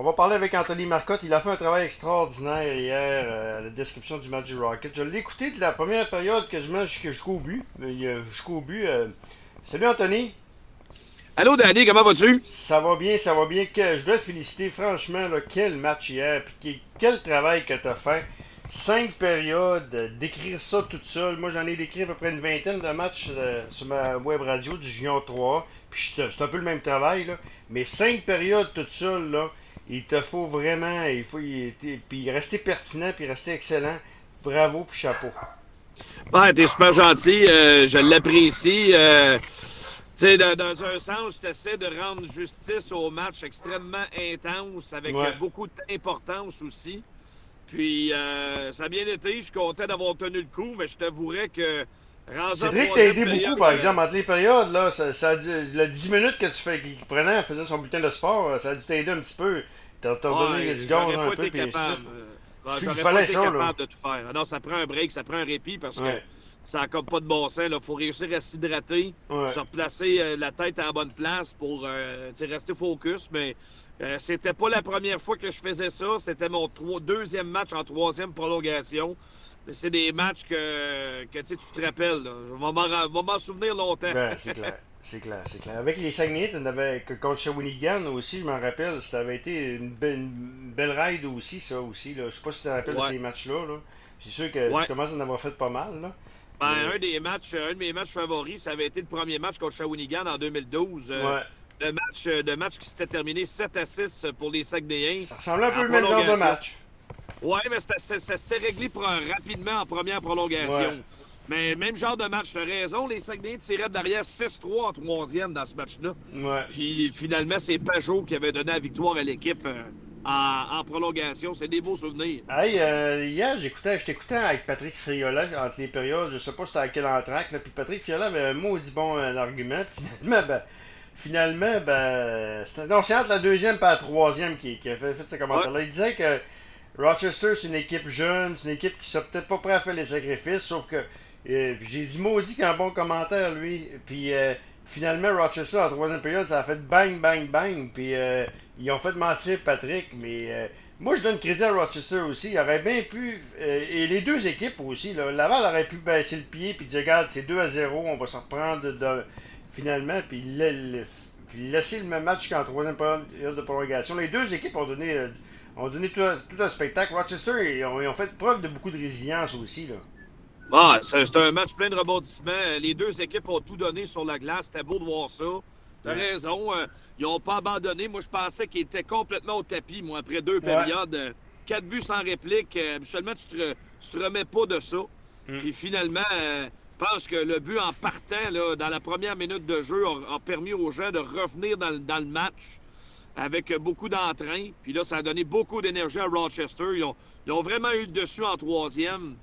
On va parler avec Anthony Marcotte. Il a fait un travail extraordinaire hier euh, à la description du match du Rocket. Je l'ai écouté de la première période quasiment jusqu'au but. Jusqu'au but. Euh. Salut Anthony. Allô Danny, comment vas-tu? Ça va bien, ça va bien. Je dois te féliciter franchement. quel match hier. Puis quel travail que tu as fait cinq périodes, euh, d'écrire ça toute seule. Moi, j'en ai décrit à peu près une vingtaine de matchs euh, sur ma web radio du Junior 3. Puis c'est un peu le même travail, là. Mais cinq périodes toute seule, là, il te faut vraiment, il faut puis rester pertinent, puis rester excellent. Bravo, puis chapeau. Ouais, t'es super gentil. Euh, je l'apprécie. tu sais, dans, un sens, tu essaies de rendre justice au match extrêmement intense, avec beaucoup d'importance aussi. Puis, euh, ça a bien été. Je suis content d'avoir tenu le coup, mais je t'avouerais que. Cédric t'a aidé beaucoup, par exemple, entre les périodes. Là, ça, ça, le 10 minutes que tu fais, qu'il prenait, faisait son bulletin de sport, ça a dû t'aider un petit peu. T'as donné du gaz un peu. Puis il fallait ça, de tout faire. Ah non, ça prend un break, ça prend un répit parce que ça n'a comme pas de bon sens. Il faut réussir à s'hydrater, se replacer euh, la tête en bonne place pour euh, rester focus. Mais euh, c'était pas la première fois que je faisais ça. C'était mon deuxième match en troisième prolongation. C'est des matchs que, que tu te rappelles. Je vais m'en souvenir longtemps. Ben, c'est clair. C'est clair, c'est clair. Avec les Saguenay, on avait contre Shawinigan aussi, je m'en rappelle, ça avait été une, belle ride aussi, ça aussi. Là. Je sais pas si tu te rappelles de ces matchs-là. Là. C'est sûr que tu commences à en avoir fait pas mal. Là. Ben, un, des matchs, un de mes matchs favoris, ça avait été le premier match contre Shawinigan en 2012. Euh, ouais de match, euh, de match qui s'était terminé 7 à 6 pour les Saguenayens. Ça ressemblait un peu le même genre de match. Oui, mais ça s'était réglé rapidement en première prolongation. Mais même genre de match, as raison, les Saguenayens tiraient derrière 6-3 en troisième dans ce match-là. Ouais. Puis finalement, c'est Pajot qui avait donné la victoire à l'équipe euh, en, prolongation. C'est des beaux souvenirs. Hey, euh, hier, j'écoutais, je t'écoutais avec Patrick Friola entre les périodes. Je sais pas c'était à quel entraque. Là, puis Patrick Friola avait un maudit bon argument. finalement, ben, finalement, ben. Non, c'est entre la deuxième et la troisième qui, a fait, fait ce commentaire-là. Il disait que Rochester, c'est une équipe jeune, c'est une équipe qui ne peut-être pas prêt à faire les sacrifices, sauf que. Euh, j'ai dit maudit qu'un bon commentaire, lui. Puis euh, finalement, Rochester, en troisième période, ça a fait bang, bang, bang. Puis euh, ils ont fait mentir Patrick, mais. moi, je donne crédit à Rochester aussi. Il aurait bien pu. et les deux équipes aussi. Là, Laval aurait pu baisser le pied et dire Regarde, c'est 2 à 0, on va s'en reprendre de, finalement, puis, laisser le même match qu'en troisième période de prolongation. Les deux équipes ont donné, euh, ont donné tout, un, spectacle. Rochester, ils ont, fait preuve de beaucoup de résilience aussi. Là. Ah, c'est un match plein de rebondissements. Les deux équipes ont tout donné sur la glace. C'était beau de voir ça. T'as raison. Euh, ils n'ont pas abandonné. Moi, je pensais qu'ils étaient complètement au tapis, moi, après deux périodes. Euh, quatre buts sans réplique. habituellement, tu te, te remets pas de ça. Mm. Puis finalement, pense que le but en partant là, dans la première minute de jeu a, permis aux gens de revenir dans, le match avec beaucoup d'entrain. Puis là, ça a donné beaucoup d'énergie à Rochester. Ils ont, vraiment eu le dessus en troisième.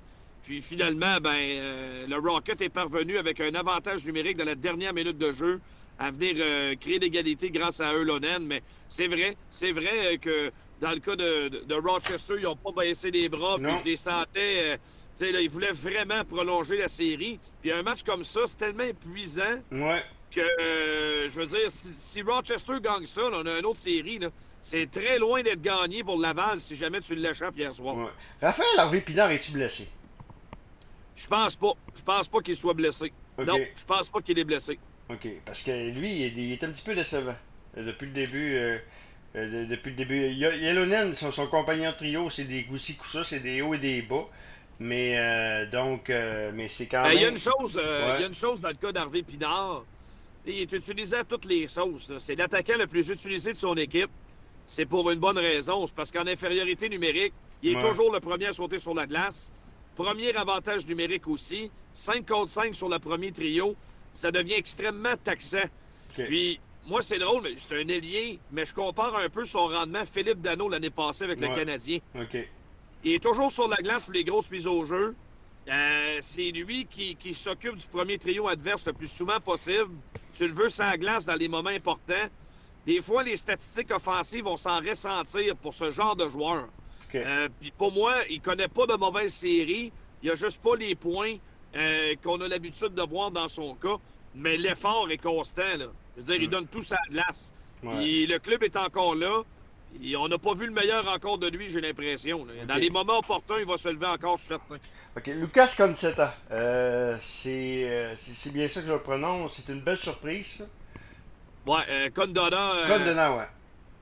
Puis finalement, ben, euh, le Rocket est parvenu avec un avantage numérique dans la dernière minute de jeu à venir euh, créer l'égalité grâce à Eulonen. Mais c'est vrai, c'est vrai que dans le cas de, Rochester, ils n'ont pas baissé les bras. Puis je les sentais. Euh, là, ils voulaient vraiment prolonger la série. Puis un match comme ça, c'est tellement épuisant que, euh, je veux dire, si, Rochester gagne ça, on a une autre série. C'est très loin d'être gagné pour Laval si jamais tu l'échappes hier soir. Raphaël Harvey Pinard, es-tu blessé? Je pense pas. Je pense pas qu'il soit blessé. Non, je pense pas qu'il est blessé. OK. Parce que lui, il est, un petit peu décevant. Euh, depuis le début. Euh, depuis le début. Yelonen, son, son compagnon de trio, c'est des goussi coussas, c'est des hauts et des bas. Mais euh, donc, euh, mais c'est quand même. Il y a une chose, euh, il y a une chose dans le cas d'Harvey Pinard. Il est utilisé à toutes les sauces. C'est l'attaquant le plus utilisé de son équipe. C'est pour une bonne raison. C'est parce qu'en infériorité numérique, il est toujours le premier à sauter sur la glace. Premier avantage numérique aussi. 5 contre 5 sur le premier trio. Ça devient extrêmement taxant. Puis, moi, c'est drôle, mais c'est un ailier, mais je compare un peu son rendement Philippe Dano l'année passée avec le Canadien. OK. Il est toujours sur la glace pour les grosses mises au jeu. Euh, c'est lui qui, s'occupe du premier trio adverse le plus souvent possible. Tu le veux sans glace dans les moments importants. Des fois, les statistiques offensives vont s'en ressentir pour ce genre de joueur. Euh, puis pour moi, il connaît pas de mauvaise série. Il a juste pas les points euh, qu'on a l'habitude de voir dans son cas. Mais l'effort est constant. Là. Je veux dire, il mm. donne tout sa glace. le club est encore là. Et on n'a pas vu le meilleur encore de lui, j'ai l'impression. Dans les moments opportuns, il va se lever encore, je suis certain. OK. Lucas Concetta, euh, c'est bien ça que je le prononce. C'est une belle surprise. Ouais, euh, Condona. Euh, Condona, ouais.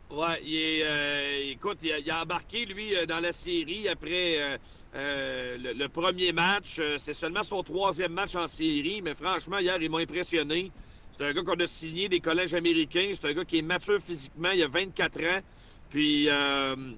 Ouais, il est, euh, écoute, il a, embarqué, lui, dans la série après le, premier match. C'est seulement son troisième match en série, mais franchement, hier, il m'a impressionné. C'est un gars qu'on a signé des collèges américains. C'est un gars qui est mature physiquement. Il a 24 ans. Puis,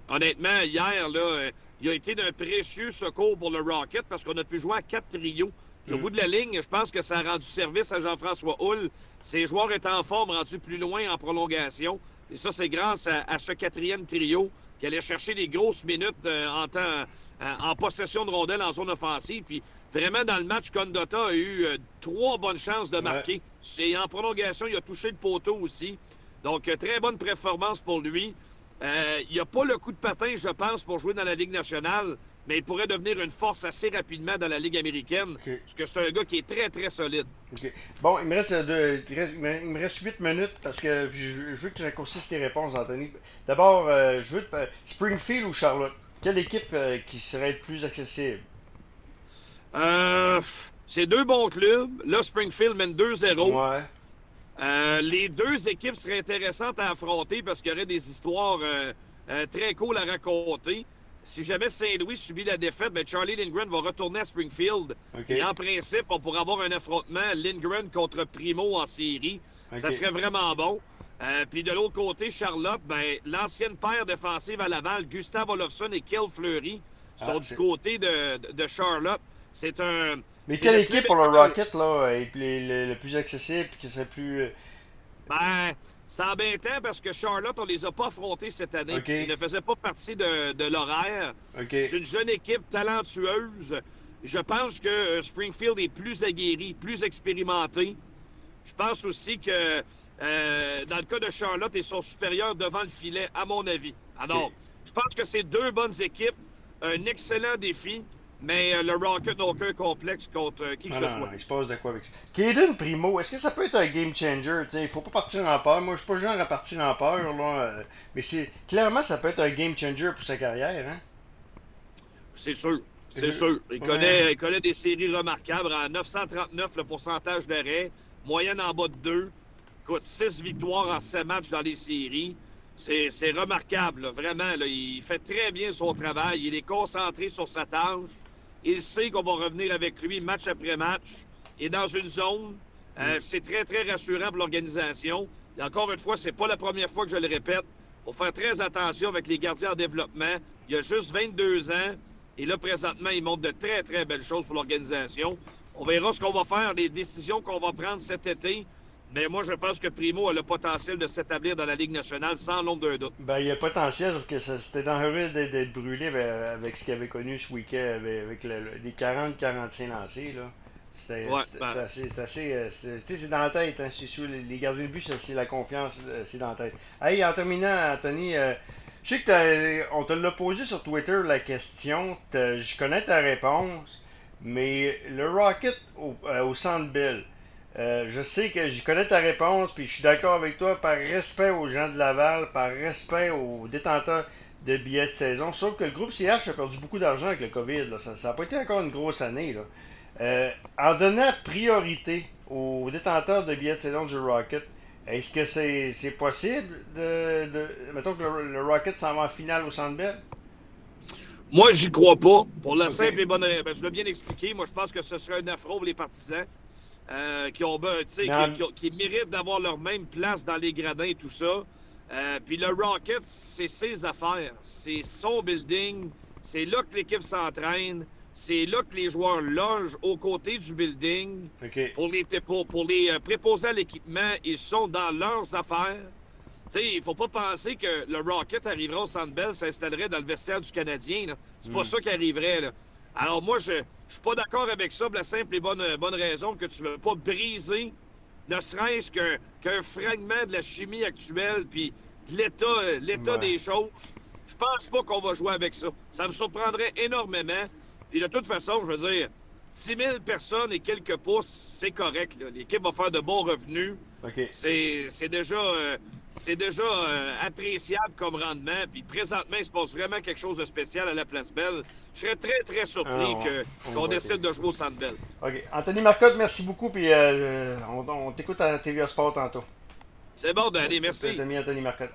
honnêtement, hier, là, il a été d'un précieux secours pour le Rocket parce qu'on a pu jouer à quatre trios. Au bout de la ligne, je pense que ça a rendu service à Jean-François Hull. Ses joueurs étaient en forme, rendus plus loin en prolongation. Et ça, c'est grâce à, ce quatrième trio qui allait chercher des grosses minutes euh, en, temps, euh, en possession de rondelles en zone offensive. Puis vraiment, dans le match, Condotta a eu euh, trois bonnes chances de marquer. C'est en prolongation, il a touché le poteau aussi. Donc, très bonne performance pour lui. il n'y a pas le coup de patin, je pense, pour jouer dans la Ligue nationale mais il pourrait devenir une force assez rapidement dans la Ligue américaine. Parce que c'est un gars qui est très, très solide. Bon, il me, reste deux, il, me reste 8 minutes parce que je, veux que tu raccourcisses tes réponses, Anthony. D'abord, euh, je veux te, Springfield ou Charlotte? Quelle équipe euh, qui serait plus accessible? Euh, C'est deux bons clubs. Là, Springfield mène 2-0. Ouais. Euh, les deux équipes seraient intéressantes à affronter parce qu'il y aurait des histoires très cool à raconter. Si jamais Saint-Louis subit la défaite, ben Charlie Lindgren va retourner à Springfield. Et en principe, on pourrait avoir un affrontement Lindgren contre Primo en série. Ça serait vraiment bon. Euh, puis de l'autre côté, Charlotte, ben, l'ancienne paire défensive à Laval, Gustave Olofsson et Kel Fleury, sont ah, du côté de, de Charlotte. C'est un. Mais quelle équipe pour le Rocket là, est le, plus accessible et qui serait plus. Euh, ben, c'est embêtant parce que Charlotte, on les a pas affrontés cette année. Ils ne faisaient pas partie de, de l'horaire. C'est une jeune équipe talentueuse. Je pense que euh, Springfield est plus aguerri, plus expérimenté. Je pense aussi que euh, dans le cas de Charlotte, ils sont supérieurs devant le filet, à mon avis. Alors, je pense que c'est deux bonnes équipes, un excellent défi. Mais euh, le Rocket n'a aucun complexe contre euh, qui que ce soit. il se passe de quoi avec ça. Caden Primo, est-ce que ça peut être un game changer? Il il faut pas partir en peur. Moi, je suis pas le genre à partir en peur. Là, euh, mais c'est clairement, ça peut être un game changer pour sa carrière. Hein? C'est sûr. C'est sûr. Il, connaît, il connaît des séries remarquables. À 939, le pourcentage d'arrêt. Moyenne en bas de 2. Écoute, 6 victoires en 7 matchs dans les séries. C'est remarquable, vraiment. Il fait très bien son travail. Il est concentré sur sa tâche. Il sait qu'on va revenir avec lui match après match. Est dans une zone. Euh, c'est très, très rassurant pour l'organisation. Et encore une fois, c'est pas la première fois que je le répète. Il faut faire très attention avec les gardiens en développement. Il a juste 22 ans. Et là, présentement, il montre de très, très belles choses pour l'organisation. On verra ce qu'on va faire, les décisions qu'on va prendre cet été. Mais moi, je pense que Primo a le potentiel de s'établir dans la Ligue nationale sans l'ombre d'un doute. Ben, il y a le potentiel, sauf que c'était dangereux d'être brûlé avec, ce qu'il avait connu ce week-end, avec, les 40-45 lancés. Là. C'était ben. assez. euh, c'est dans la tête, hein, c'est sûr. Les, gardiens de but, c'est la confiance, euh, c'est dans la tête. Hey, en terminant, Anthony, euh, je sais que on te l'a posé sur Twitter la question. Je connais ta réponse, mais le Rocket au, au Centre Bell. Euh, je sais que j'y connais ta réponse, puis je suis d'accord avec toi par respect aux gens de Laval, par respect aux détenteurs de billets de saison. Sauf que le groupe CH a perdu beaucoup d'argent avec le COVID. Ça n'a pas été encore une grosse année. Euh, en donnant priorité aux détenteurs de billets de saison du Rocket, est-ce que c'est possible de, de, Mettons que le, Rocket s'en va en finale au Centre Bell? Moi, j'y crois pas. Pour la simple et bonne raison. Ben, je l'ai bien expliqué. Moi, je pense que ce serait un affront pour les partisans. Euh, qui, ont, ben, qui, qui, méritent d'avoir leur même place dans les gradins et tout ça. Euh, puis le Rocket, c'est ses affaires. C'est son building. C'est là que l'équipe s'entraîne. C'est là que les joueurs logent aux côtés du building. Pour les, pour, pour les euh, préposer à l'équipement, ils sont dans leurs affaires. Il ne faut pas penser que le Rocket arriverait au Centre Bell, s'installerait dans le vestiaire du Canadien. C'est pas hmm. ça qui arriverait. Là. Alors moi, je ne suis pas d'accord avec ça pour la simple et bonne, bonne raison que tu ne veux pas briser ne serait-ce qu'un fragment de la chimie actuelle puis de l'état, l'état des choses. Je pense pas qu'on va jouer avec ça. Ça me surprendrait énormément. Puis de toute façon, je veux dire, 10 000 personnes et quelques pouces, c'est correct. L'équipe va faire de bons revenus. C'est, déjà... Euh, c'est déjà euh, appréciable comme rendement. Puis présentement, il se passe vraiment quelque chose de spécial à la Place Belle. Je serais très, très surpris Ah, qu'on décide de jouer au Centre Bell. OK. Anthony Marcotte, merci beaucoup. Puis euh, on, on t'écoute à TVA Sport tantôt. C'est bon, Danny, merci. Anthony Marcotte.